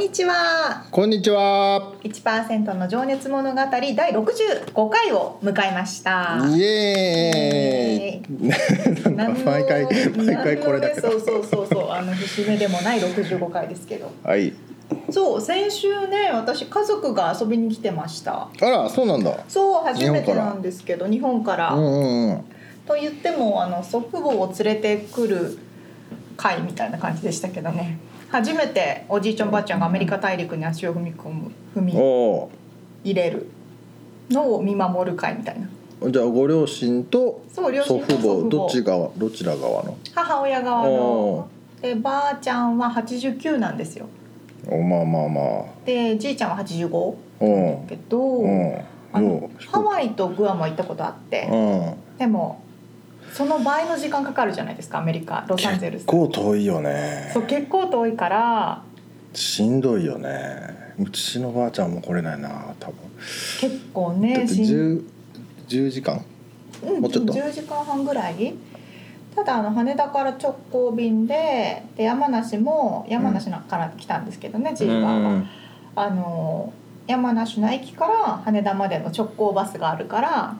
にちはこんにちは。1%の情熱物語第65回を迎えましたイエーイ。毎回毎回これだけど。そうそうそうそうあの節目でもない65回ですけどはい。そう先週ね私家族が遊びに来てましたあら、そうなんだ。そう初めてなんですけど日本からうんうんうん。と言ってもあの祖父母を連れてくる会みたいな感じでしたけどね初めておじいちゃんおばあちゃんがアメリカ大陸に足を踏み込む踏み入れるのを見守る会みたいなー。じゃあご両親とそう両親祖父母と祖父母どっち側どちら側の？母親側おのでばあちゃんは89なんですよおまあまあまあ。でじいちゃんは85うん。けど、うん。あのようハワイとグアムは行ったことあって、うん。でもその倍の時間かかるじゃないですかアメリカロサンゼルス。結構遠いよね。そう結構遠いから。しんどいよね。うちのばあちゃんも来れないな多分。結構だってねしん10 10時間？うん、もうちょっと？10時間半ぐらい？ただあの羽田から直行便でで山梨も山梨から来たんですけどね、ジーバーは。あの山梨の駅から羽田までの直行バスがあるから。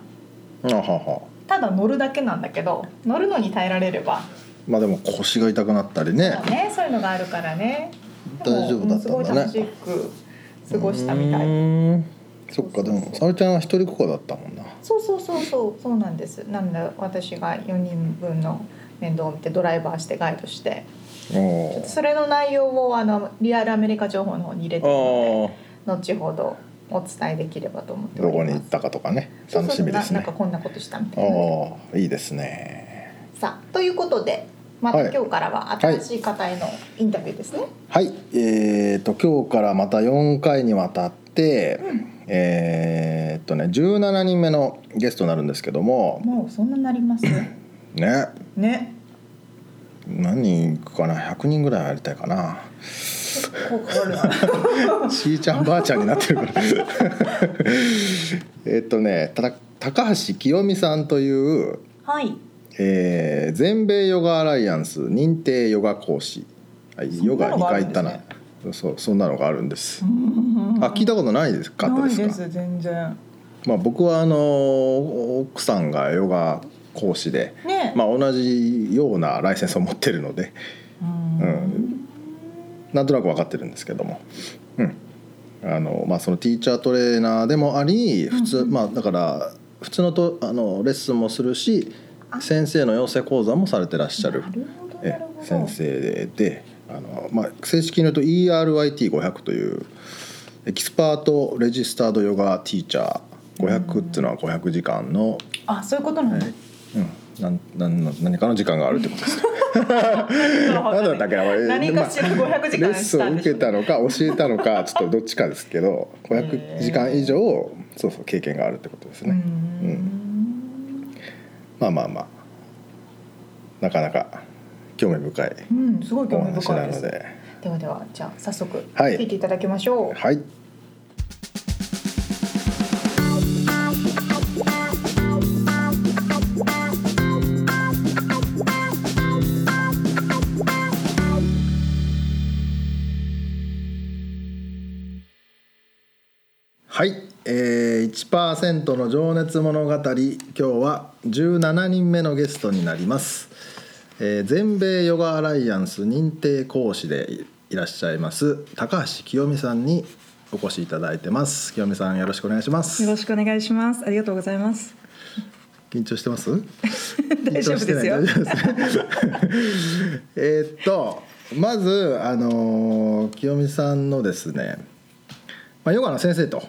うんあははただ乗るだけなんだけど乗るのに耐えられれば、まあでも腰が痛くなったりね。ね、そういうのがあるからね。大丈夫だったんだね。うんすごい楽しく過ごしたみたい。いそっかでも沙織ちゃんは一人っ子だったもんな。そうそうそうそうそうなんです。なんで私が4人分の面倒を見てドライバーしてガイドして。おそれの内容をあのリアルアメリカ情報の方に入れてるのあで後ほどお伝えできればと思っておどこに行ったかとかね楽しみですね。ななんかこんなことしたみたいな。ああいいですね。さあということでまたはい。今日からは新しい方へのインタビューですね、はい。えー、と今日からまた4回にわたって、えーっとね17人目のゲストになるんですけども。もうそんなになりますね。ね。ね。何人行くかな？100人ぐらいやりたいかな しーちゃんばあちゃんになってるから。えっとねた高橋清美さんという、はい。えー全米ヨガアライアンス認定ヨガ講師、はい、ヨガ2そんなのがある回行ったな。そうそんなのがあるんです、ああ聞いたことないですかったですかないです全然。まあ、僕はあの奥さんがヨガ講師で、ね。まあ、同じようなライセンスを持ってるので。うん。うんなんとなく分かってるんですけども、うん。あのまあ、そのティーチャートレーナーでもあり普通、まあ、だから普通のとあのレッスンもするし先生の養成講座もされてらっしゃる。え先生であの、まあ、正式に言うと ERIT500 というエキスパート・レジスタード・ヨガ・ティーチャー。500っていうのは500時間の、あそういうことなの、うん、なんなんの何かの時間があるってことです。なんだったっけなこれ何かしら500時間まあレッスンを受けたのか教えたのかちょっとどっちかですけど500時間以上そうそう経験があるってことですうね。ん。まあまあまあ。なかなか興味深いうんすごい興味お話深です。ないので。ではではじゃあ早速はい。聞いていただきましょう、はいはい、えー、1%の情熱物語今日は17人目のゲストになります、えー全米ヨガアライアンス認定講師でいらっしゃいます高橋清美さんにお越しいただいてます。清美さんよろしくお願いします。よろしくお願いします。ありがとうございます。緊張してます？大丈夫ですよ。えーっとまずあのー清美さんのですね、まあ、ヨガの先生とは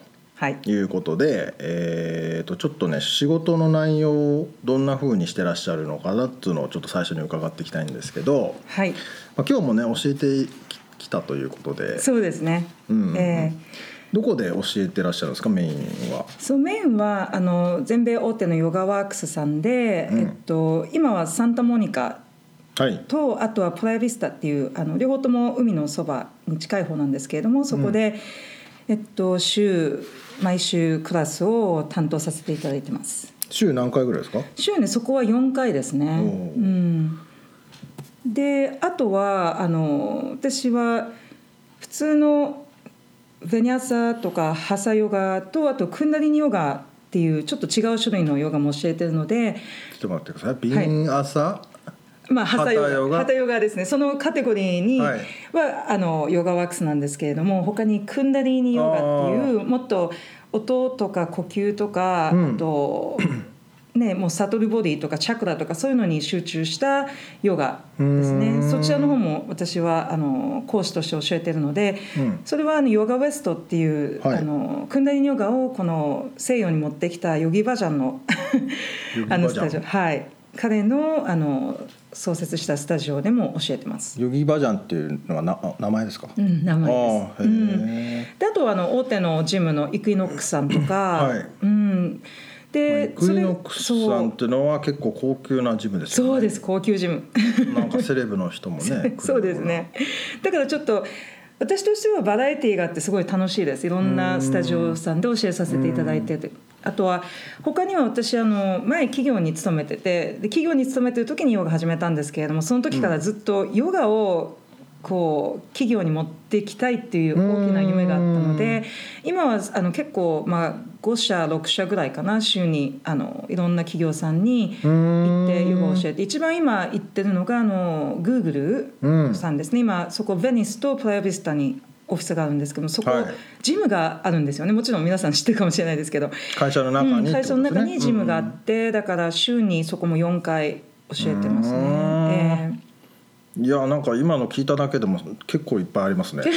い。いうことで、えー、とちょっとね仕事の内容をどんな風にしてらっしゃるのかなっていうのをちょっと最初に伺っていきたいんですけど、はい。まあ、今日もね教えてきたということで。そうですね、うんえー。どこで教えてらっしゃるんですかメインは？そうメインはあの全米大手のヨガワークスさんで、うん。えっと、今はサンタモニカはい。とあとはプライビスタっていうあの両方とも海のそばに近い方なんですけれどもそこで、えっと、週毎週クラスを担当させていただいてます。週何回ぐらいですか？週ねそこは4回ですね。うん。であとはあの私は普通のヴェニャサとかハサヨガとあとクンダリニヨガっていうちょっと違う種類のヨガも教えてるので。ちょっと待ってください。ビン朝、まあ、ハタヨガヨガですね。そのカテゴリーには、はいあのヨガワークスなんですけれども他にクンダリーニヨガっていうもっと音とか呼吸とか、うん。あと ねもうサトルボディとかチャクラとかそういうのに集中したヨガですね。そちらの方も私はあの講師として教えてるので、うん。それはあのヨガウエストっていう、はい。あのクンダリーニヨガをこの西洋に持ってきたヨギバジャンのあのスタジオ。はい。彼のあの創設したスタジオでも教えてます。ヨギバジャンっていうのはな名前ですか？うん、名前です。あうん。え。であとはあの大手のジムのイクイノックスさんとか、はい。うん、でクイノックスさんっそていうのは結構高級なジムでうすよね。そう。です。高級ジム。なんかセレブの人もね そうですね。だからちょっと私としてはバラエティーがあってすごい楽しいです。いろんなスタジオさんで教えさせていただいててあとは他には私あの前企業に勤めててで企業に勤めてる時にヨガ始めたんですけれどもその時からずっとヨガをこう企業に持っていきたいっていう大きな夢があったので今はあの結構まあ5社6社ぐらいかな週にあのいろんな企業さんに行ってヨガを教えて一番今行ってるのがあの Google うんさんですね。今そこベニスとプライビスタにオフィスがあるんですけどもそこ、はい。ジムがあるんですよね。もちろん皆さん知ってるかもしれないですけど、会社の中にうん会社の中にジムがあって、だから週にそこも4回教えてますね。いやなんか今の聞いただけでも結構いっぱいありますね。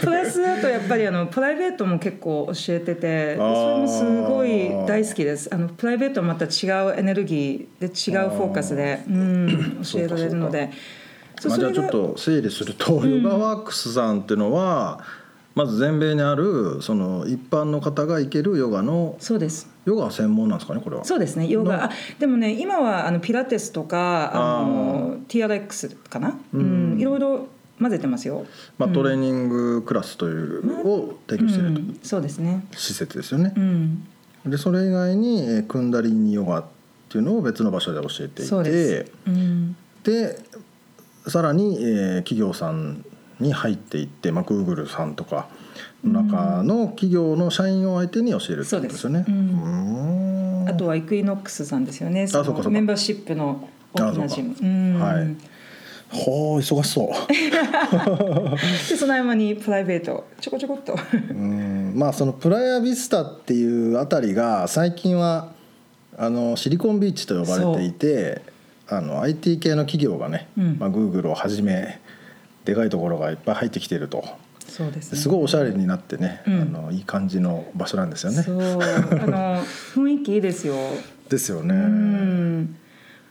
プラスだとやっぱりあのプライベートも結構教えててそれもすごい大好きです。あのプライベートはまた違うエネルギーで違うフォーカスで、うん、教えられるのでまあ、じゃあちょっと整理すると、ヨガワークスさんっていうのはまず全米にあるその一般の方が行けるヨガのそうです。ヨガ専門なんですかねこれは。そうですねヨの？ガあでもね今はあのピラティスとかあの TRX かな、うん、いろいろ混ぜてますよ。まあ、トレーニングクラスというのを提供しているうん、そうですね。施設ですよね。う。ん、でそれ以外にえークンダリーニヨガっていうのを別の場所で教えていそうてでさらに、えー企業さんに入っていって、まあ、Google さんとかの中の企業の社員を相手に教えるってことですよね。あとはイクイノックスさんですよね。そのメンバーシップの大きなジム。はいほう忙しそう。でその合間にプライベートちょこちょこっと。うんまあそのプライアビスタっていうあたりが最近はあのシリコンビーチと呼ばれていてあの IT 系の企業がね、うんまあ、Google をはじめでかいところがいっぱい入ってきているとそうです、ね。すごいおしゃれになってね、うんあのいい感じの場所なんですよね。そうあの 雰囲気いいですよ。ですよね。うん、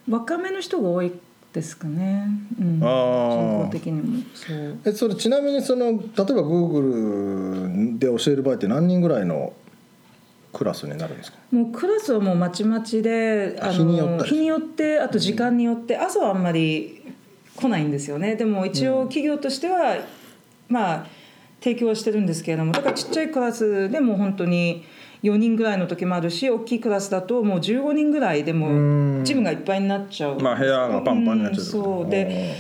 若めの人が多いですかね。うん、あー人口的にもそう。えそれちなみにその例えば Google で教える場合って何人ぐらいのクラスになるんですか？もうクラスはもうまちまちであ日によったり日によってあと時間によって朝はあんまり来ないんですよね。でも一応企業としては、まあ提供はしてるんですけれどもだからちっちゃいクラスでも本当に4人ぐらいの時もあるし大きいクラスだともう15人ぐらいでうん。もジムがいっぱいになっちゃう。まあ部屋がパンパンになっちゃうってことんそう。で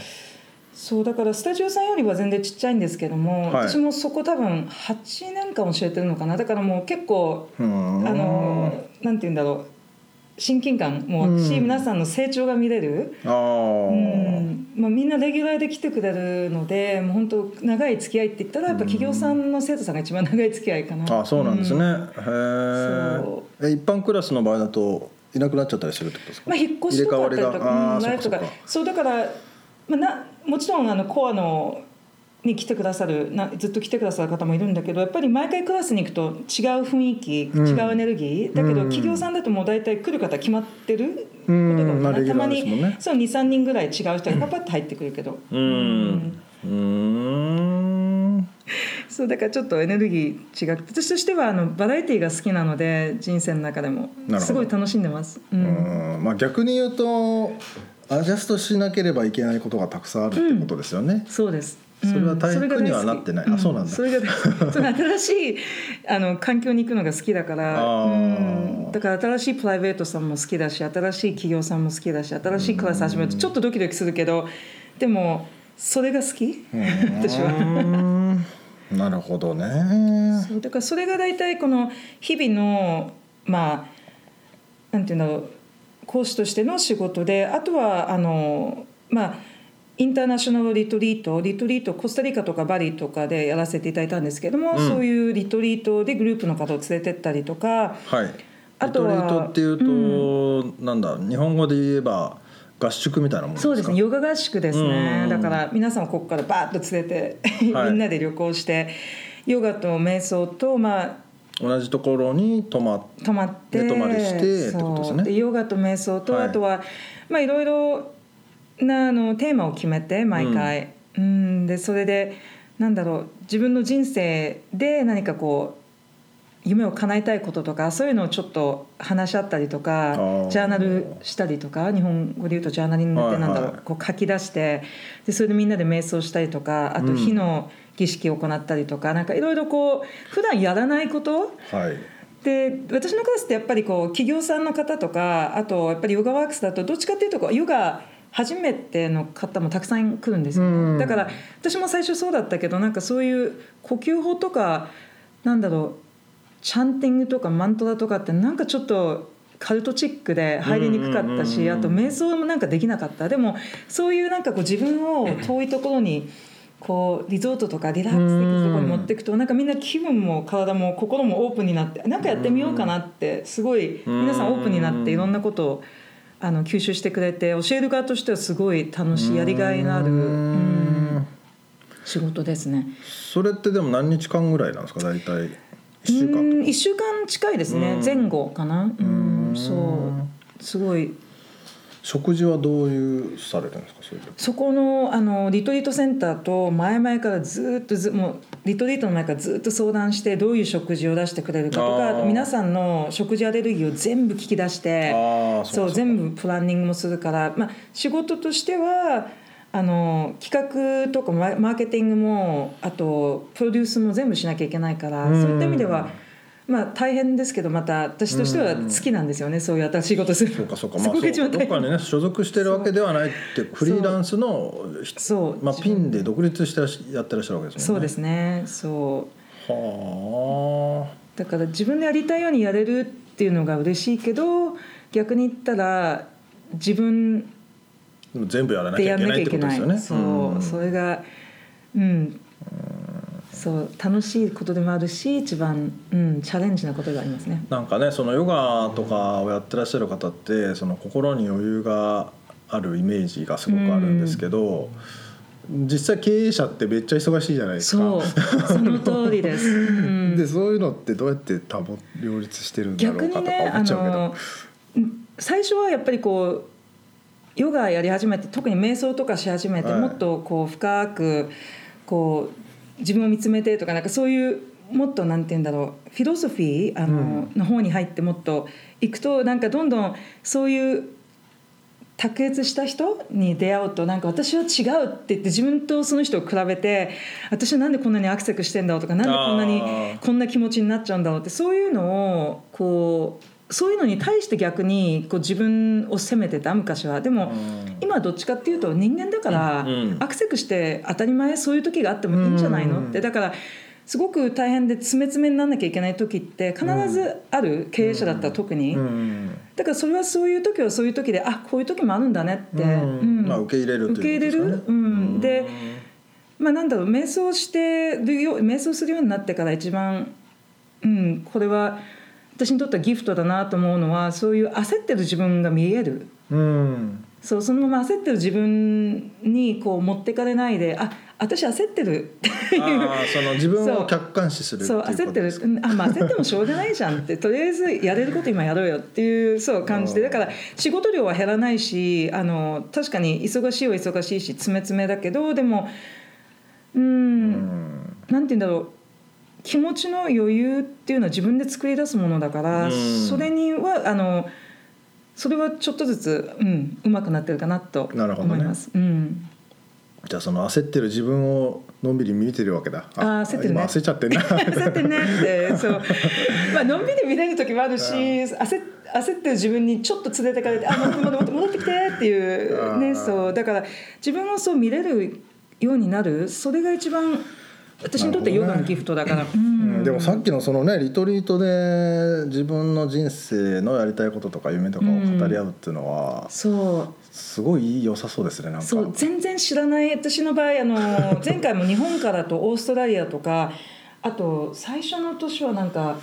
そうだからスタジオさんよりは全然ちっちゃいんですけども、はい。私もそこ多分8年間教えてるのかな。だからもう結構うん。あのなんて言うんだろう。親近感もあるし、うん皆さんの成長が見れる、ああ、うん。まあ、みんなレギュラーで来てくれるのでもう本当長い付き合いって言ったらやっぱ企業さんの生徒さんが一番長い付き合いかな。あそうなんですね、うん。へそええ一般クラスの場合だといなくなっちゃったりするってことですか、まあ、引っ越しとかあったりとか、うんライフとか。そうだから、まあ、なもちろんあのコアのに来てくださるなずっと来てくださる方もいるんだけどやっぱり毎回クラスに行くと違う雰囲気、うん。違うエネルギーだけどうん。企業さんだともう大体来る方決まってることたまにねそう23人ぐらい違う人がパパッと入ってくるけど、うん。うーん。そうだからちょっとエネルギー違って私としてはあのバラエティーが好きなので人生の中でも。すごい楽しんでます。ううんん。まあ逆に言うとアジャストしなければいけないことがたくさんあるってことですよね、そうです。それは大変それが大好き。にはなってない。あそうなんだ。それがその新しいあの環境に行くのが好きだから、うん。だから新しいプライベートさんも好きだし、新しい企業さんも好きだし、新しいクラス始めるとちょっとドキドキするけど、でもそれが好き？私は。はなるほどね。そう。だからそれが大体この日々のまあなんていうんだろう講師としての仕事であとはあのまあインターナショナルリトリートリトリートコスタリカとかバリとかでやらせていただいたんですけども、うん。そういうリトリートでグループの方を連れてったりとかはい。あとはリトリートっていうと、なんだ日本語で言えば合宿みたいなものですか？そうですね。ヨガ合宿ですね、うん。だから皆さんをここからバーッと連れて、はい。みんなで旅行してヨガと瞑想とまあ同じところに泊まっ泊まって寝泊まりしてってことですね。そう。ヨガと瞑想と、はい。あとはまあいろいろなあのテーマを決めて毎回、うん、でそれでなんだろう自分の人生で何かこう夢を叶えたいこととかそういうのをちょっと話し合ったりとあかー。ジャーナルしたりとか日本語で言うとジャーナリングってなんだろう、はいはい。こう書き出してでそれでみんなで瞑想したりとかあと火の儀式を行ったりとか、なんかいろいろこう普段やらないこと？はい。で私のクラスってやっぱりこう企業さんの方とかあとやっぱりヨガワークスだとどっちかっていうとこうヨガ初めての方もたくさん来るんですよね、うん。だから私も最初そうだったけどなんかそういう呼吸法とかなんだろうチャンティングとかマントラとかってなんかちょっとカルトチックで入りにくかったしあと瞑想もなんかできなかった。でもそういうなんかこう自分を遠いところにこうリゾートとかリラックスできるところに持っていくとなんかみんな気分も体も心もオープンになってなんかやってみようかなってすごい皆さんオープンになっていろんなことをあの吸収してくれて教える側としてはすごい楽しいやりがいのあるうん。仕事ですね。それってでも何日間ぐらいなんですか大体1週間うん一週間近いですね。前後かな？うん。そう。すごい食事はどういうされるんですか？そこのあのリトリートセンターと前々からずっとずもうリトリートの前からずっと相談してどういう食事を出してくれるかとか皆さんの食事アレルギーを全部聞き出してそう全部プランニングもするから、まあ、仕事としてはあの企画とかママーケティングもあとプロデュースも全部しなきゃいけないから、うん。そういった意味では、まあ、大変ですけどまた私としては好きなんですよね、そういう新しいことするそうかそうか。まあどっかにね所属してるわけではないってフリーランスのそう。まあ、ピンで独立してやってらっしゃるわけですもんね。そうですねそう。はだから自分でやりたいようにやれるっていうのが嬉しいけど逆に言ったら自分全部やらなきゃいけないってことですよね。そう、それがうんそう楽しいことでもあるし一番、うん、チャレンジなことでありますね。なんかねそのヨガとかをやってらっしゃる方ってその心に余裕があるイメージがすごくあるんですけど、実際経営者ってめっちゃ忙しいじゃないですか。そうその通りです、うん。でそういうのってどうやって保両立してるんだろうかとか思っちゃうけど、のうん最初はやっぱりこうヨガやり始めて特に瞑想とかし始めて、はい。もっとこう深くこう自分を見つめてとかなんかそういうもっとなんて言うんだろうフィロソフィーあの、の方に入ってもっといくとなんかどんどんそういう卓越した人に出会うとなんか私は違うって言って自分とその人を比べて私はなんでこんなにアクセクしてんだろうとかなんでこんなにこんな気持ちになっちゃうんだろうってそういうのをこうそういうのに対して逆にこう自分を責めてた昔は。でもうん。今はどっちかっていうと人間だからアクセクして当たり前そういう時があってもいいんじゃないの？うん。ってだからすごく大変で詰め詰めにならなきゃいけない時って必ずある、経営者だったら特に、うん。だからそれはそういう時はそういう時であこういう時もあるんだねって、う。んうん。まあ受け入れると受けいうことですかね。入れる、うん、でまあなんだろう瞑想してるよ瞑想するようになってから一番、うん、これは私にとってはギフトだなと思うのはそういう焦ってる自分が見える。うん。そうそのまま焦ってる自分にこう持ってかれないであ私焦ってる。っていうその自分を客観視するそう焦ってる。あ、まあ、焦ってもしょうがないじゃんって。とりあえずやれること今やろうよっていうそう感じで。だから仕事量は減らないしあの確かに忙しいは忙しいし詰め詰めだけどでもうんうん。なんて言うんだろう気持ちの余裕っていうのは自分で作り出すものだから、うん。それにはあのそれはちょっとずつ、うん、うまくなってるかなとなるほどね。思います。うん。じゃあその焦ってる自分をのんびり見てるわけだ。あー焦ってるね。今焦っちゃってんな。焦ってねってそう。まあのんびり見れる時もあるし焦焦ってる自分にちょっと連れてかれて「あ戻って戻って戻ってきて」っていうねそう。だから自分をそう見れるようになる。それが一番私にとってヨガのギフトだから、ううん。ん。でもさっきのそのねリトリートで自分の人生のやりたいこととか夢とかを語り合うっていうのはそう。すごい良さそうですねなんか。そう。全然知らない。私の場合あの 前回も日本からとオーストラリアとかあと最初の年はなんか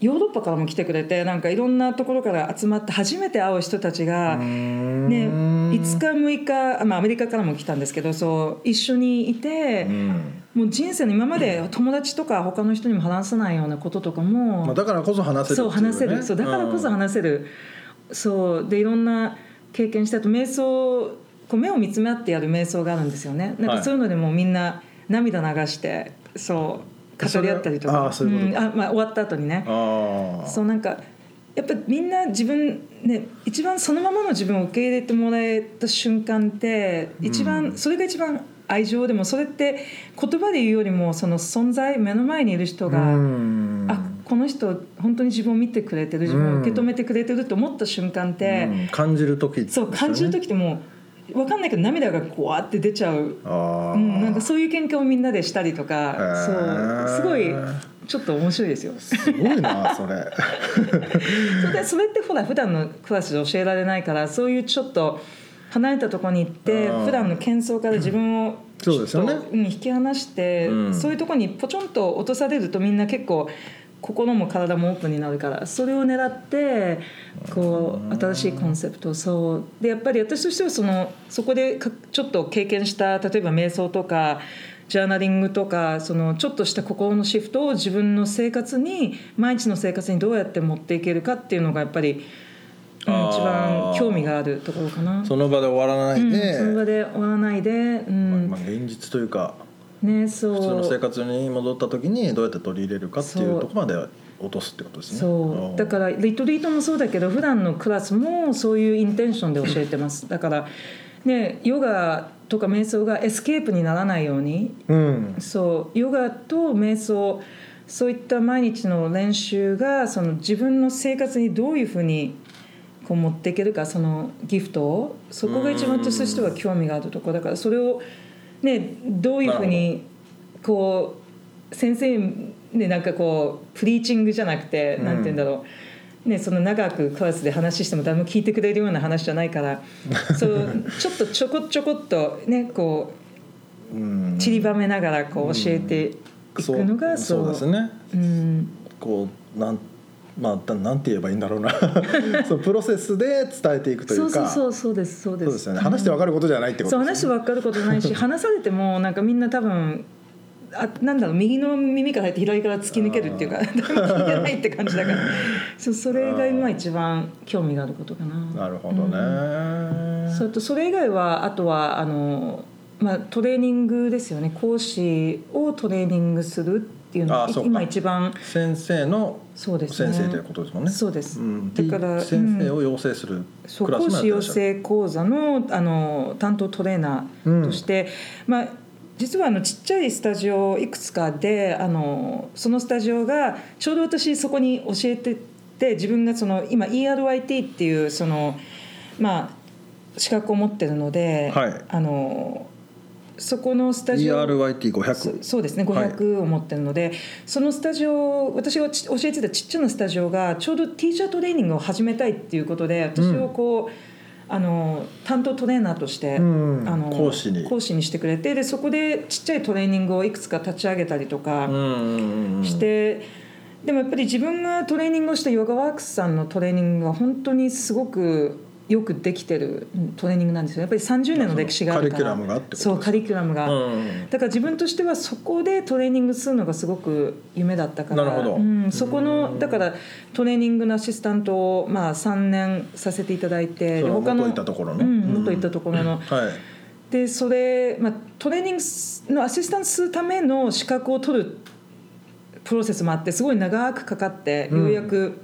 ヨーロッパからも来てくれてなんかいろんなところから集まって初めて会う人たちが、ね、5日6日、まあ、アメリカからも来たんですけどそう一緒にいてう、んもう人生の今まで友達とか他の人にも話さないようなこととかも、まあ、だからこそ話せるっていそう話せる。そうだからこそうん話せる、そう。でいろんな経験したと瞑想こう目を見つめ合ってやる瞑想があるんですよね。なんはい。かそういうのでもうみんな涙流してそう語り合ったりとか。あういうことん。あまあ、終わった後にね。そうなんかやっぱみんな自分ね一番そのままの自分を受け入れてもらえた瞬間って一番、うん。それが一番愛情でもそれって言葉で言うよりもその存在目の前にいる人が、うん。あこの人本当に自分を見てくれてる自分を受け止めてくれてると思った瞬間って、うん。感じる時ね。そう感じる時ってもう分かんないけど涙がこわって出ちゃう、うん、なんかそういう喧嘩をみんなでしたりとへかー。そうすごいちょっと面白いですよ。すごいなそれ。それでそれってほら普段のクラスで教えられないからそういうちょっと離れたところに行ってうん。普段の喧騒から自分をそうですよね。うん引き離して、うん。そういうところにポチョンと落とされるとみんな結構心も体もオープンになるからそれを狙ってこう新しいコンセプトをそう。でやっぱり私としてはそのそこでかちょっと経験した例えば瞑想とかジャーナリングとかそのちょっとした心のシフトを自分の生活に毎日の生活にどうやって持っていけるかっていうのがやっぱり、一番興味があるところかな。その場で終わらないで、うん、その場で終わらないで、うん。まあ、現実というかねそう。普通の生活に戻った時にどうやって取り入れるかっていうところまで落とすってことですね。そう。だからリトリートもそうだけど普段のクラスもそういう intention で教えてます。だからねヨガとか瞑想が escape にならないように。うん。そう。ヨガと瞑想そういった毎日の練習がその自分の生活にどういうふうにこう持っていけるかそのギフトをそこが一番私としては興味があるところだからそれをねどういうふうにこう先生ねなんかこうプリーチングじゃなくて、うん。なんて言うんだろう。ね、その長くクラスで話しても誰も聞いてくれるような話じゃないから そうちょっとちょこちょこっとねこうん。う散りばめながらこう教えていくのがそうそうですね。うん。こうなんまあだなんて言えばいいんだろうな。そうプロセスで伝えていくといそううそうかそうそうですそうです。そうですよね。話してわかることじゃないってことですね。そう話して分かることないし 話されてもなんかみんな多分あなんだろう右の耳から入って左から突き抜けるっていうか 聞いてないって感じだから。そうそれが今一番興味があることかな。なるほどね。それとそれ以外はあとはあの、まあ、トレーニングですよね。講師をトレーニングするっていうのが今一番先生のそうですね。先生ということですもんね。そうです。ん。だから先生を養成するクラス講師養。成講座のあの担当トレーナーとして、まあ実はあのちっちゃいスタジオいくつかであのそのスタジオがちょうど私そこに教えてて自分がその今 ERYT っていうそのまあ資格を持ってるので、はい。あのそこのスタジオ。ERYT500 そうですね500を持ってるので、そのスタジオ私が教えてたちっちゃなスタジオがちょうどティーチャートレーニングを始めたいっていうことで私をこう、あの担当トレーナーとして、うんあの講師に。講師にしてくれてでそこでちっちゃいトレーニングをいくつか立ち上げたりとかうん。して、でもやっぱり自分がトレーニングをしたヨガワークスさんのトレーニングは本当にすごくよくできてるうんトレーニングなんですよ。やっぱり30年の歴史があるから。カリキュラムがってことですそうカリキュラムが、うん。だから自分としてはそこでトレーニングするのがすごく夢だったから。なるほど。うん、そこのだからトレーニングのアシスタントを、まあ、3年させていただいてそので元いたところの。うん、うん元いたところの、はい。でそれ、まあ、トレーニングのアシスタントするための資格を取るプロセスもあってすごい長くかかってうんようやく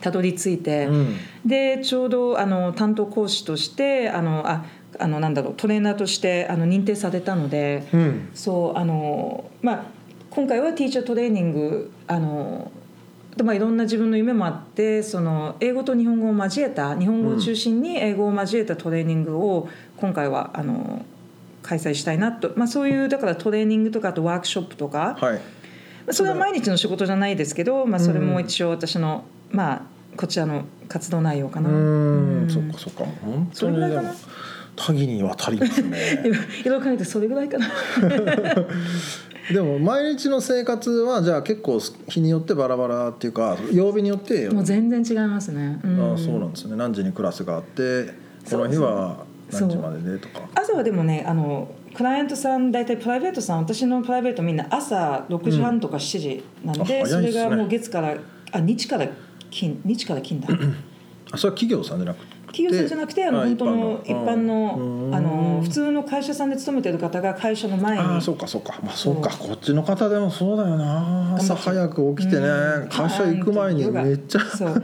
たどり着いて、うん。でちょうどあの担当講師としてあのああのなんだろうトレーナーとしてあの認定されたので、うん。そうあの、まあ、今回はティーチャートレーニングあのでまあ、いろんな自分の夢もあってその英語と日本語を交えた日本語を中心に英語を交えたトレーニングを今回はあの開催したいなと、まあ、そういうだからトレーニングとかあとワークショップとか、はい。それは毎日の仕事じゃないですけど、まあ、それも一応私の、まあ、こちらの活動内容かうな。ん。うん。そっかそっか。本そ当にでも多岐にわたりますね。今いろいろ考えてそれぐらいかな。でも毎日の生活はじゃあ結構日によってバラバラっていうか曜日によってもう全然違いますね。うん。あそうなんですね。何時にクラスがあってこの日は何時まででとか。朝はでもねあのクライアントさん大体プライベートさん私のプライベートみんな朝6時半とか7時なんで、あそれ早いっすね。がもう月からあ日から金日から金だ。あそれは企業さんじゃなくて？企業さんじゃなくてあのあ本当の一般の。うんあの普通の会社さんで勤めてる方が会社の前に。ああそうかそうか。まあそうか。こっちの方でもそうだよな。朝早く起きてねうん。会社行く前にめっちゃ。そう。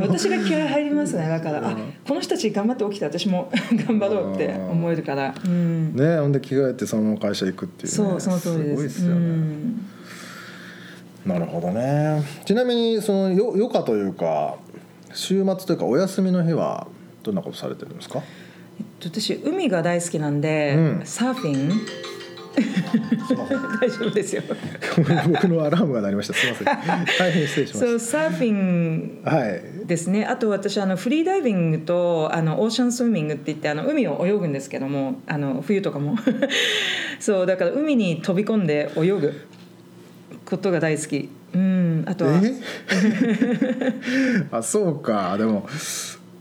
私が気合入りますね。だからあこの人たち頑張って起きて私も 頑張ろうって思えるから、うん、ねほんで着替えてそのまま会社行くっていうね。そうその通りです。すごいですよね、うんなるほどね。ちなみにそのよ余暇というか週末というかお休みの日はどんなことされてるんですか？私海が大好きなんで、うん。サーフィン。大丈夫ですよ。僕のアラームが鳴りました。すみません。大変失礼しまそうしサーフィンたはい。ですね。あと私あのフリーダイビングとあのオーシャンスイミングって言ってあの海を泳ぐんですけどもあの冬とかも。そうだから海に飛び込んで泳ぐことが大好き。うんあとは。え？あそうか。でも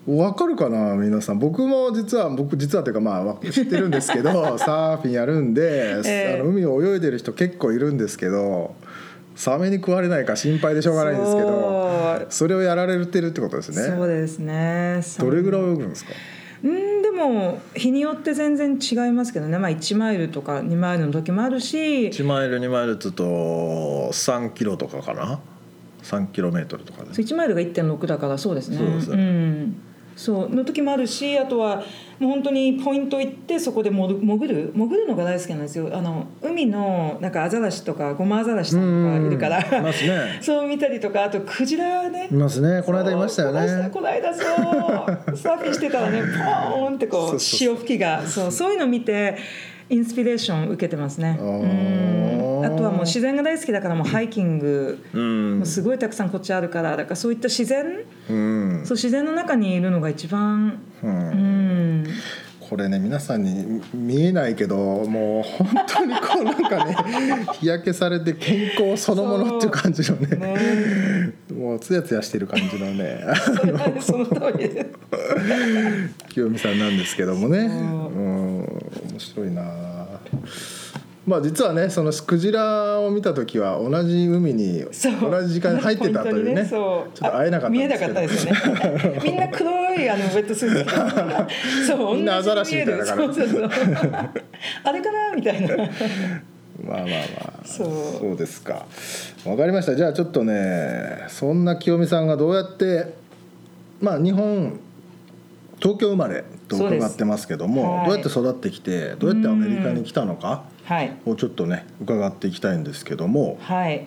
わかるかな皆さん。僕も実は僕実はというかまあわ知ってるんですけど サーフィンやるんで、ええ。あの海を泳いでる人結構いるんですけどサメに食われないか心配でしょうがないんですけどそれをやられてるってことですね。そうですね。どれぐらい泳ぐんですか？うんでも日によって全然違いますけどね、まあ、1マイルとか2マイルの時もあるし。1マイル2マイルっつうと3キロとかかな？3キロメートルとかで。そう1マイルが1.6だからそうですね。そうです。ねん、そうの時もあるしあとはもう本当にポイント行ってそこで潜る潜るのが大好きなんですよ。あの海のなんかアザラシとかゴマアザラシとかいるから。ね。そう見たりとかあとクジラね。いますね。この間いましたよね。この間そう。サーフィンしてたらねポーンってこう。潮吹きが。そうそういうの見てインスピレーション受けてますね。あとはもう自然が大好きだからもうハイキングうん。もうすごいたくさんこっちあるからだからそういった自然うん。そう自然の中にいるのが一番ううん。んこれね皆さんに見えないけどもう本当にこうなんかね 日焼けされて健康そのものっていう感じのね。ね。もうツヤツヤしてる感じのね。その通り 清美さんなんですけどもね。うん面白いな。まあ実はねそのクジラを見た時は同じ海に同じ時間に入ってたというね。ポイントにそう。ちょっと会えなかったん見えなかったですよね。みんな黒いあのウェットスーツそうみんなアザラシみたいだから同じに見える。そうそうそう。あれかなみたいな。まあまあまあ。そうですか。わかりました。じゃあちょっとねそんな清美さんがどうやってまあ日本東京生まれと伺ってますけども、はい。どうやって育ってきてどうやってアメリカに来たのかはい。をちょっとね伺っていきたいんですけどもはい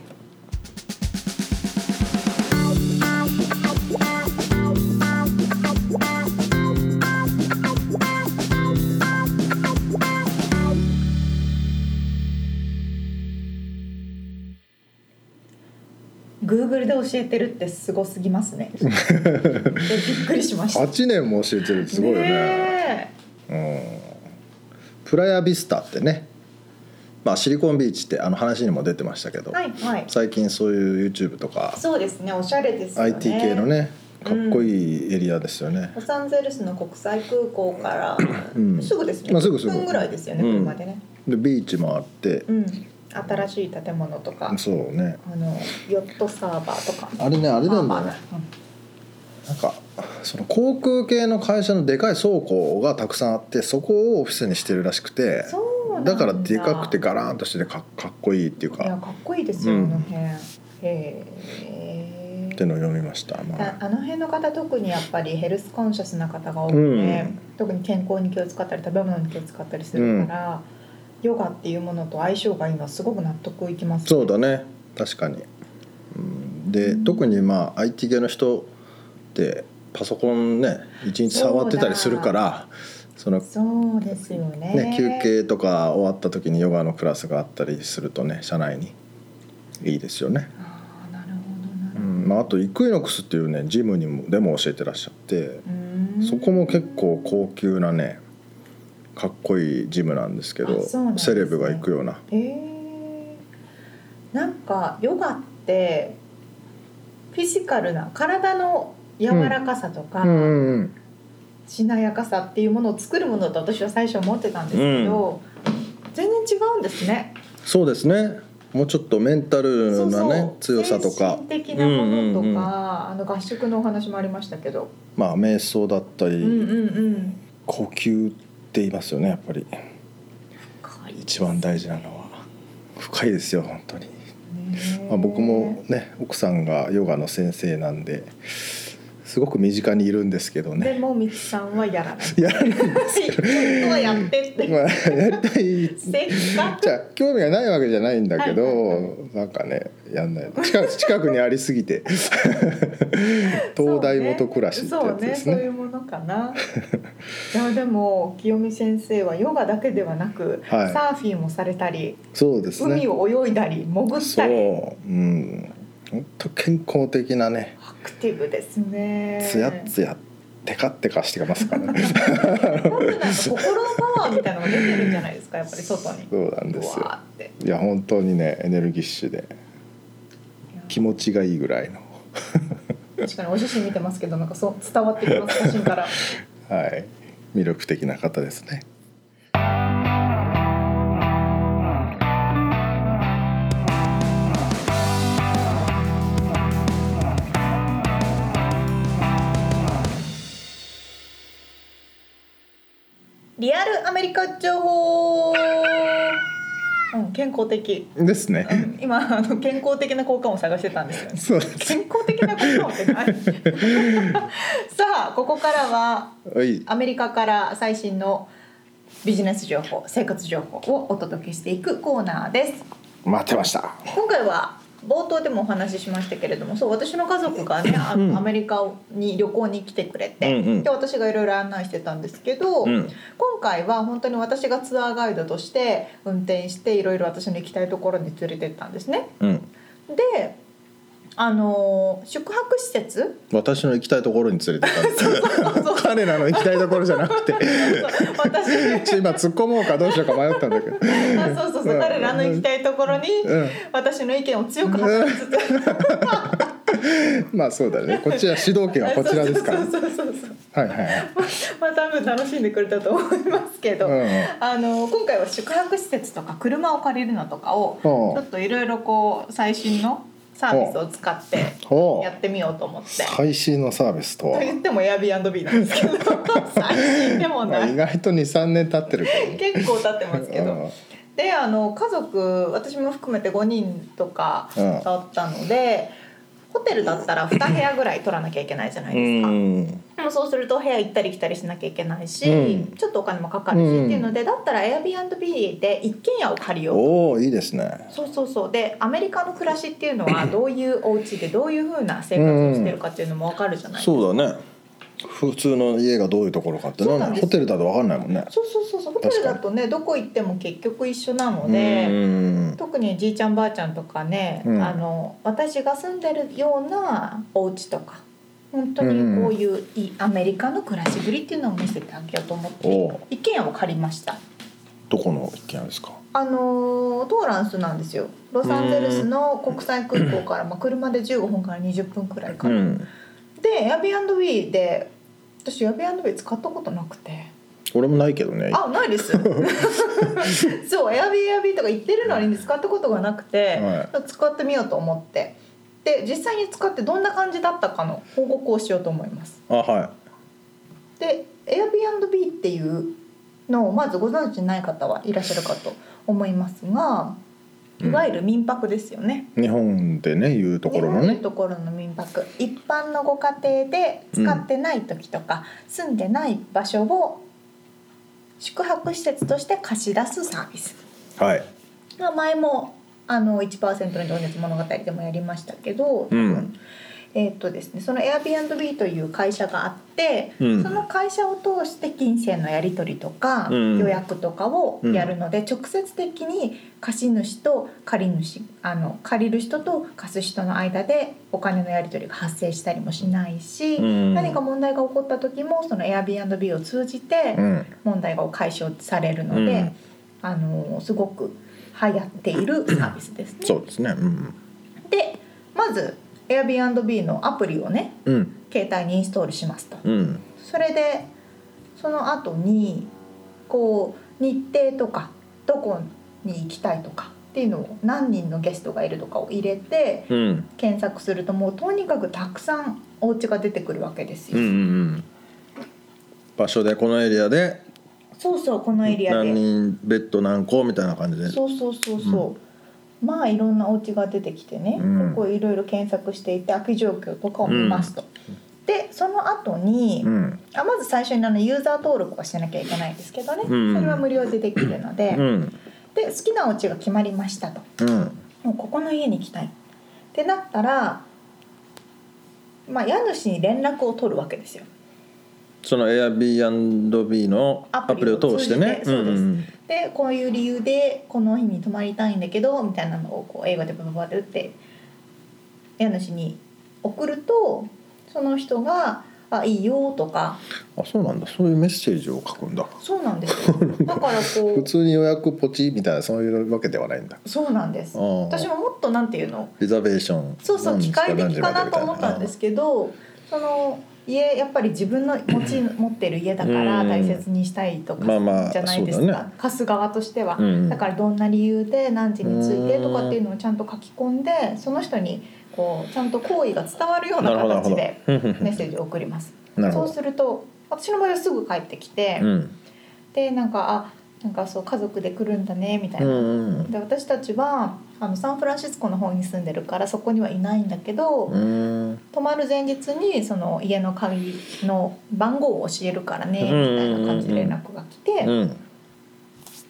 教えてるってすごすぎますね。でびっくりしました。8年も教えてるってすごいよね。ねうん。プラヤビスタってね。まあシリコンビーチってあの話にも出てましたけど、えはいはい。最近そういう YouTube とかそうですねおしゃれですよね。IT 系のねかっこいいエリアですよね、ロサンゼルスの国際空港からうん。すぐですね、まあすぐすぐ。10分ぐらいですよねうん。車でね。でビーチもあってう、ん新しい建物とかそうね。あのヨットサーバーとか。あれねあれなんだよね。なんかその航空系の会社のでかい倉庫がたくさんあってそこをオフィスにしてるらしくてそうだ。だからでかくてガラーンとしててかかっこいいっていうか。いやかっこいいですよ、うん。あの辺。へえ。っていうのを読みました、まあ、ああの辺の方特にやっぱりヘルスコンシャスな方が多くて、うん。特に健康に気を使ったり食べ物に気を使ったりするから、ヨガっていうものと相性がいいのはすごく納得いきます、そうだね。確かに、うん、で特にまあ IT 系の人ってパソコンね一日触ってたりするからそのそうですよね。ね休憩とか終わった時にヨガのクラスがあったりするとね社内にいいですよね、ああなるほどうん。まあ、あとイクイノックスっていうねジムにもでも教えてらっしゃってそこも結構高級なねかっこいいジムなんですけどね。セレブが行くような。へえなんかヨガってフィジカルな体の柔らかさとか、うんうんうん。しなやかさっていうものを作るものだと私は最初思ってたんですけど、全然違うんですね。そうですね。もうちょっとメンタルなね強さとか。精神的なものとか、うんうんうん。あの合宿のお話もありましたけど、まあ瞑想だったり、うんうんうん、呼吸って言いますよねやっぱり。一番大事なのは。深いですよ本当に、ねまあ、僕もね奥さんがヨガの先生なんですごく身近にいるんですけどでねもみつさんはやらない。やらない本当はやってって。まあやりたい。せっかじゃあ興味がないわけじゃないんだけど、はいなんかねやんない。近く近くにありすぎて。東大元暮らしってやつですね。そうね。そういうものかな。いやでも清美先生はヨガだけではなく、はい。サーフィンもされたり、そうですね。海を泳いだり潜ったそう。り、うん本当健康的なねアクティブですね。つやっつやテカテカしてますからね心のパワーみたいなのが出てるんじゃないですかやっぱり外に。そうなんですよ。いや本当にねエネルギッシュで気持ちがいいぐらいの確かにお写真見てますけどなんかそう伝わってきます写真から。はい魅力的な方ですねリアルアメリカ情報。うん健康的。ですねうん今あの健康的な効果音を探してたんですよね。そう健康的な効果音って何 さあここからははいアメリカから最新のビジネス情報生活情報をお届けしていくコーナーです待ってました今回は冒頭でもお話ししましたけれどもそう私の家族がねあうん。アメリカに旅行に来てくれて、うんうん。で私がいろいろ案内してたんですけど、うん。今回は本当に私がツアーガイドとして運転していろいろ私の行きたいところに連れてったんですね。うん。であのー宿泊施設？私の行きたいところに連れてったんです彼らの行きたいところじゃなくて。私今突っ込もうかどうしようか迷ったんだけど。あそうそうそう。彼らの行きたいところにうん。私の意見を強く発しつつまあそうだね。こっちは主導権はこちらですから。はいはいはい。まあ多分楽しんでくれたと思いますけど、うん。あの今回は宿泊施設とか車を借りるのとかをちうん。ょっといろいろこう最新のサービスを使ってやってみようと思って。最新のサービスとは？と言っても Airbnb なんですけど最新でもない外と23年経ってるけど結構経ってますけど。であの家族私も含めて5人とかうん。だったので、ホテルだったら2部屋ぐらい取らなきゃいけないじゃないですか。うん。でもそうすると部屋行ったり来たりしなきゃいけないし、うん。ちょっとお金もかかるし、うん。っていうのでだったら Airbnb で一軒家を借りよう。おおいいですね。そうそうそう。でアメリカの暮らしっていうのはどういうお家でどういう風な生活をしてるかっていうのも分かるじゃないですか。そうだね普通の家がどういうところかってなホテルだと分かんないもんね。そうそうそうそう。ホテルだとねどこ行っても結局一緒なのうでん。特にじいちゃんばあちゃんとかね、うん。あの私が住んでるようなお家とか本当にこういういいアメリカの暮らしぶりっていうのを見せてあげようと思って一軒家を借りました。どこの一軒家ですか？あのートーランスなんですよ。ロサンゼルスの国際空港から、まあ、車で15分から20分くらいかな、うんで Airbnb で私 Airbnb 使ったことなくて。俺もないけどね。あないです。そう Airbnb とか言ってるのに使ったことがなくて、は使ってみようと思って。で実際に使ってどんな感じだったかの報告をしようと思います。あはで Airbnb っていうのをまずご存知ない方はいらっしゃるかと思いますがいわゆる民泊ですよね、い日本でねいうところのね。のところの民泊。一般のご家庭で使ってない時とか、住んでない場所を宿泊施設として貸し出すサービス。はい。まあ前もあの1%の情熱物語でもやりましたけど、うんえーっとですね、その Airbnb という会社があって、うん。その会社を通して金銭のやり取りとか、うん。予約とかをやるので、直接的に貸主と借り主あの借りる人と貸す人の間でお金のやり取りが発生したりもしないし、うん。何か問題が起こった時もその Airbnb を通じてうん。問題が解消されるので、うん。あのすごく流行っているサービスですね。そうですね。うん。でまず Airbnb のアプリをねうん。携帯にインストールしますと。うん。それでその後にこう日程とかどこに行きたいとかっていうのを何人のゲストがいるとかを入れてうん。検索するともうとにかくたくさんお家が出てくるわけですよ、うんうんうん。場所でこのエリアで。そうそうこのエリア何で人ベッド何個みたいな感じで。そうそうそうそう、まあいろんなお家が出てきてね、うん。ここいろいろ検索していて空き状況とかを見ますと、でその後に、うん。あまず最初にあのユーザー登録はしなきゃいけないんですけどね、うん。それは無料でできるので、うん。で好きなお家が決まりましたと。うん。もうここの家に行きたい。ってなったら、まあ、家主に連絡を取るわけですよ。その Airbnb のアプリを通してね。です。んでこういう理由でこの日に泊まりたいんだけどみたいなのをこう英語でバババって打って家主に送るとその人が「あいいよ」とかあそうなんだそういうメッセージを書くんだそうなんですよだからこ普う通に予約ポチみたいなそういうわけではないんだそうなんです私ももっとなんていうのリザベーションそうそう機械的かなと思ったんですけどその家やっぱり自分の持ち持ってる家だからうん。大切にしたいとかまあまあじゃないですか。そうだね。貸す側としては、うん。だからどんな理由で何時に着いてとかっていうのをちゃんと書き込んでその人にこうちゃんと好意が伝わるような形でメッセージを送ります。そうすると私の場合はすぐ帰ってきて、うん。でなんかあなんかそう家族で来るんだねみたいうんな。うん。で私たちはあのサンフランシスコの方に住んでるからそこにはいないんだけど、うん。泊まる前日にその家の鍵の番号を教えるからねみたいな感じで連絡が来て、うん。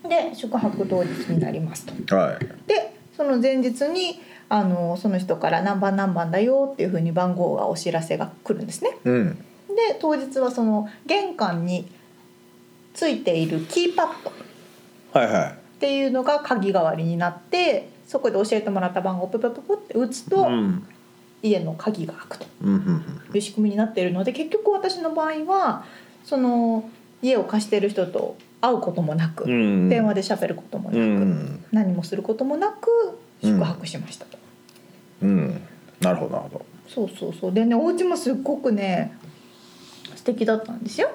で宿泊当日になりますと。はい。でその前日にあのその人から何番何番だよっていうふうに番号がお知らせが来るんですね。うん。で当日はその玄関についているキーパッド。っはいはい。ていうのが鍵代わりになってそこで教えてもらった番号をププププって打つとうん。家の鍵が開くと。うんうんいう仕組みになっているので結局私の場合はその家を貸している人と会うこともなく、うん。電話で喋ることもなく、うん。何もすることもなく宿泊しましたと。うん。なるほどなるほど。そうそうそう。でねお家もすっごくね素敵だったんですよ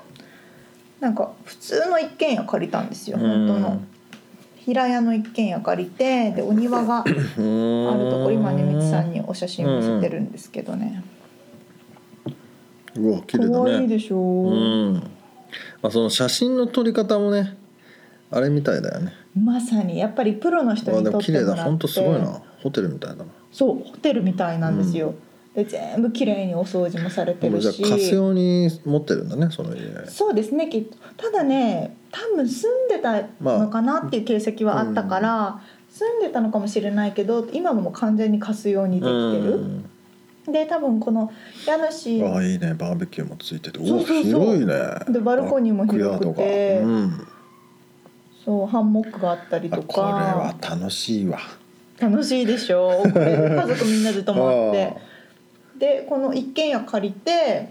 なんか普通の一軒家借りたんですよ本当の。平屋の一軒家借りてでお庭があるとこ今ねみつさんにお写真見せてるんですけどね。うわ綺麗可愛だねいでしょ、うん。まあその写真の撮り方もねあれみたいだよね。まさに。やっぱりプロの人あに撮っでも綺麗て。もらってだ。本当すごいな。ホテルみたいだな。そうホテルみたいなんですよ、で全部綺麗にお掃除もされてるじゃあに持ってるんだねその家。そうですねきっと。ただね多分住んでたのかなっていう形跡はあったから、住んでたのかもしれないけど今も完全に貸すようにできてる、うん。で多分この家主。ああいいね。バーベキューもついてて。おお広いね。でバルコニーも広くて。うん。そうハンモックがあったりとあこれはか楽しいわ。楽しいでしょ。これ家族みんなで泊まって でこの一軒家借りて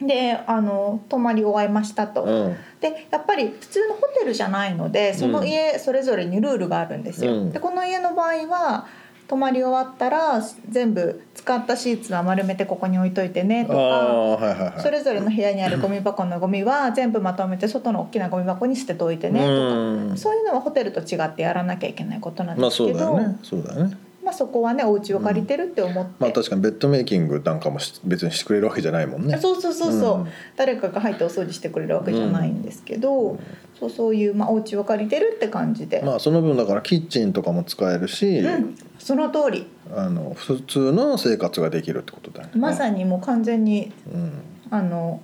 であの泊まり終えましたと。うん。でやっぱり普通のホテルじゃないのでその家それぞれにルールがあるんですよ。うん。でこの家の場合は泊まり終わったら全部使ったシーツは丸めてここに置いといてねとあかあはいはいはい。それぞれの部屋にあるゴミ箱のゴミは全部まとめて外の大きなゴミ箱に捨てておいてねとか。うん。そういうのはホテルと違ってやらなきゃいけないことなんまあそうですけど、だよね。そうだよねまあそこはねお家を借りてるって思って、まあ確かにベッドメイキングなんかもし別にしてくれるわけじゃないもんね。そうそうそうそう、うん。誰かが入ってお掃除してくれるわけじゃないんですけど、そうそういう、まあ、お家を借りてるって感じで、まあその分だからキッチンとかも使えるし、うん、その通り。あの普通の生活ができるってことだよね。まさにもう完全にうん。あの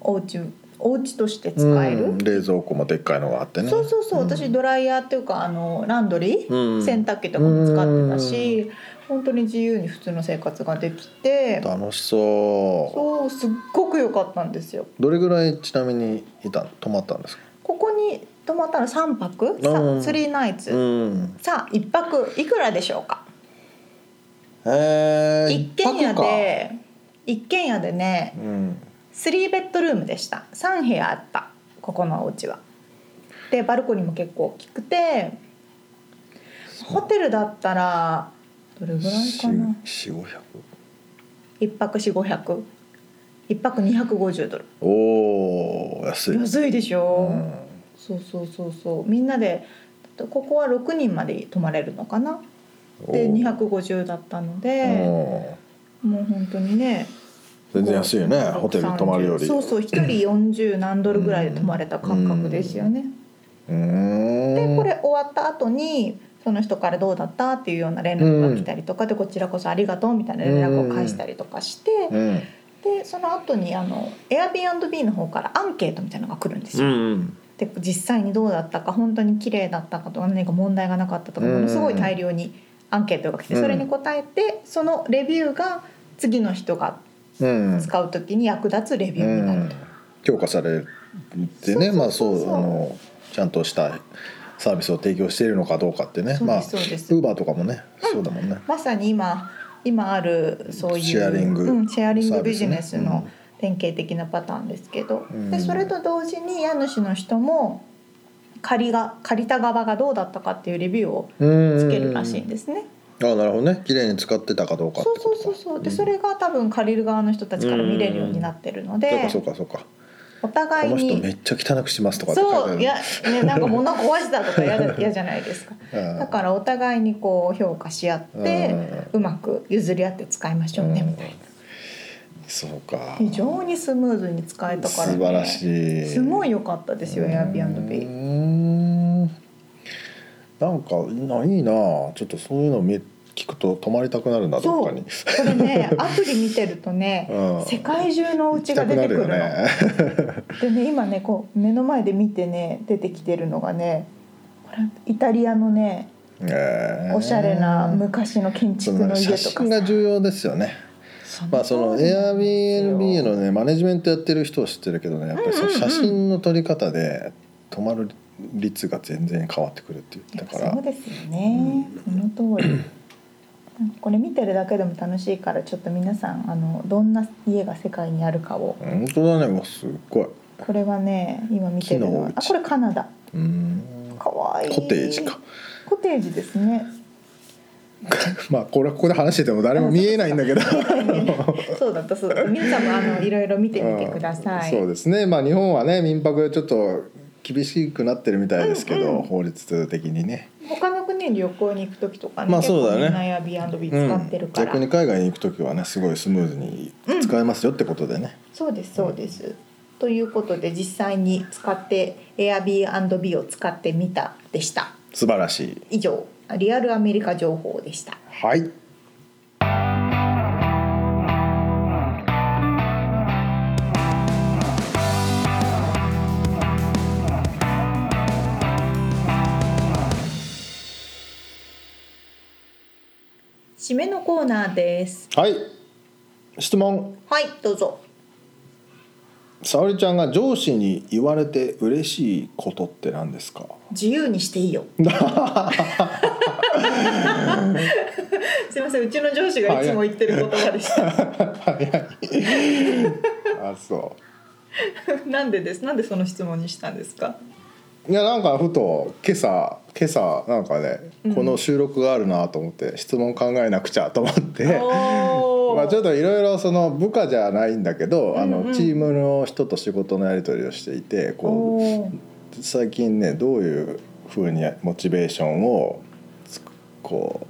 お家お家として使える、うん冷蔵庫もでっかいのがあってね。そうそうそう、私ドライヤーっていうかあのランドリー、うん。洗濯機とかも使ってたし、本当に自由に普通の生活ができて。楽しそう。そうすっごく良かったんですよ。どれぐらいちなみにいた泊まったんですか？ここに泊まったら3泊？さうん。3ナイツ、うん。さあ1泊いくらでしょうか？へえ一軒家で一軒家でねうん3ベッドルームでした。3部屋あった。ここのお家は。でバルコニーも結構大きくてホテルだったらどれぐらいかな？四五百。1泊4500 1泊250ドル。おお安い。安いでしょ、うん。そうそうそうそう。みんなでここは6人まで泊まれるのかな？でおー。250だったのでもう本当にね全然安いよねホテルに泊まるより。そうそう1人40何ドルぐらいで泊まれた感覚ですよね。でこれ終わった後にその人からどうだったっていうような連絡が来たりとかでこちらこそありがとうみたいな連絡を返したりとかしてうん。でその後にあの Airbnb の方からアンケートみたいなのが来るんですうよ。ん。で実際にどうだったか本当に綺麗だったかとか何か問題がなかったとかうんものすごい大量にアンケートが来てうんそれに答えてそのレビューが次の人がうん使う時に役立つレビューになると。評価されてねまあそうあのちゃんとしたサービスを提供しているのかどうかってね。まあですそうです。ウーバーとかもねそうだもんね。まさに今今あるそういうシェアリングうん、シェアリングビジネスの典型的なパターンですけど、うん。でそれと同時に家主の人も借りが借りた側がどうだったかっていうレビューをつけるらしいんですね。ああなるほどね。綺麗に使ってたかどうかそうそうそうそう。でそれが多分借りる側の人たちから見れるようになってるので、そうかそうかそうか。お互いこの人めにっちゃ汚くしますとかそういや、ね、なんか物壊したとか嫌じゃないですか。うん。だからお互いにこう評価し合ってうまく譲り合って使いましょうねみたいな。そうか。非常にスムーズに使えたから、ね、素晴らしい。すごい良かったですよ Airbnb うーん。なんかないいなちょっとそういうの見聞くと泊まりたくなるなどっかに。れねアプリ見てるとね、うん。世界中のお家が出てくるの。ね。でね今ねこう目の前で見てね出てきてるのがねこれイタリアのねえー。おしゃれな昔の建そ築の家と写か真が重要ですよね。まあその Airbnb のねマネジメントやってる人を知ってるけどねやっぱりその写真の撮り方で泊まる率が全然変わってくるって言やったから。そうですよね、その通りこれ見てるだけでも楽しいからちょっと皆さんあのどんな家が世界にあるかを。本当だね。もうすっごい。これはね今見てるのは。あこれカナダ。うん。かわい。いコテージか。コテージですね。まあこれはここで話してても誰も見えないんだけど。そうだったそうだった。皆さんもあのいろいろ見てみてください。そうですね。まあ日本はね民泊ちょっと厳しくなってるみたいですけど、うんうん。法律的にね、他の国に旅行に行く時とかね、まあそうだね。結構みんな Airbnb 使ってるから、逆に海外に行く時はねすごいスムーズに使えますよってことでね、そうですそうです、ということで実際に使って Airbnb を使ってみたでした。素晴らしい。以上リアルアメリカ情報でした。はい締めのコーナーです。はい。質問。はいどうぞ。沙織ちゃんが上司に言われて嬉しいことって何ですか？自由にしていいよ。すいませんうちの上司がいつも言ってる言葉でした。あそ なんでです？なんでその質問にしたんですか？ういやなんかふと今朝今朝なんかね、この収録があるなと思って質問考えなくちゃと思って。まあちょっといろいろその部下じゃないんだけど、あうんうん。のチームの人と仕事のやり取りをしていてこう最近ねどういうふうにモチベーションをこ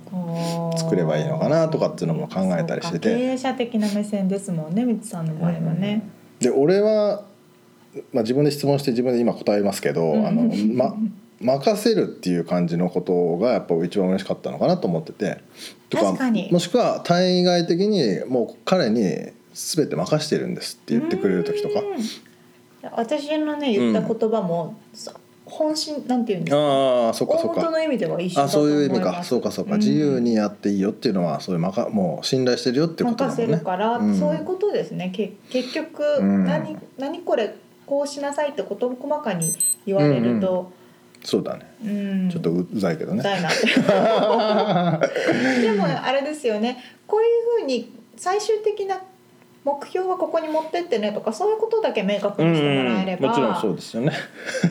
う作ればいいのかなとかっていうのも考えたりしてて。経営者的な目線ですもんねみつさんの場合はね、で俺は、まあ、自分で質問して自分で今答えますけど、あのま任せるっていう感じのことがやっぱ一番嬉しかったのかなと思ってて。と確かに。もしくは対外的にもう彼に全て任してるんですって言ってくれる時とか。うん。私のね言った言葉も、そ本心なんていうんですか？ああそっか大そっか。元の意味では一緒だあとそういう意味か。そうかそうか、ん。自由にやっていいよっていうのはそういうまかもう信頼してるよっていうことだ任もんね。せるから、うん。そういうことですね。け結局、うん。何何これこうしなさいって事細かに言われると、そうだね。うん。ちょっとうざいけどね、でもあれですよね。こういうふうに最終的な目標はここに持ってってねとかそういうことだけ明確にしてもらえれば、もちろんそうですよね。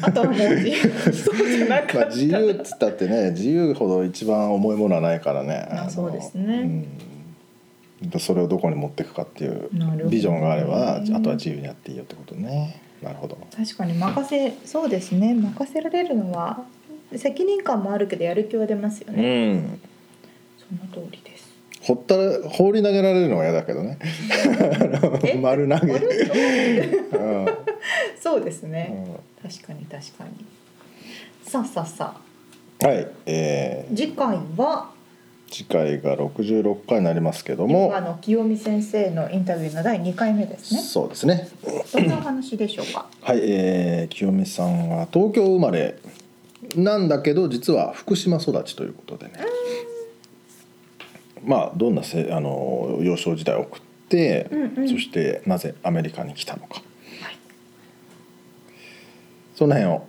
あとはもう自由。そうじゃなかまあ自由っつったってね自由ほど一番重いものはないからね。あのそうですね。うん。それをどこに持っていくかっていうビジョンがあればあとは自由にやっていいよってことねなるほど。確かに任せそうですね。任せられるのは責任感もあるけどやる気は出ますようね、ん。その通りです。ほったら放り投げられるのは嫌だけどね。え？丸投げ、うん。そうですね、う確かに確かに。さあさあさんはい、えー。あ次回は次回が66回になりますけどヨも。ガの清美先生のインタビューの第2回目ですね。そうですね。どんなお話でしょうか？はい、えー清美さんは東京生まれなんだけど実は福島育ちということでね。まあどんなせあの幼少時代を送って、うんうん。そしてなぜアメリカに来たのか、その辺を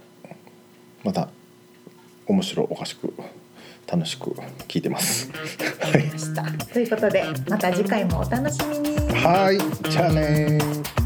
また面白おかしく楽しく聞いてます。わかりました。ということでまた次回もお楽しみに。はいじゃあねー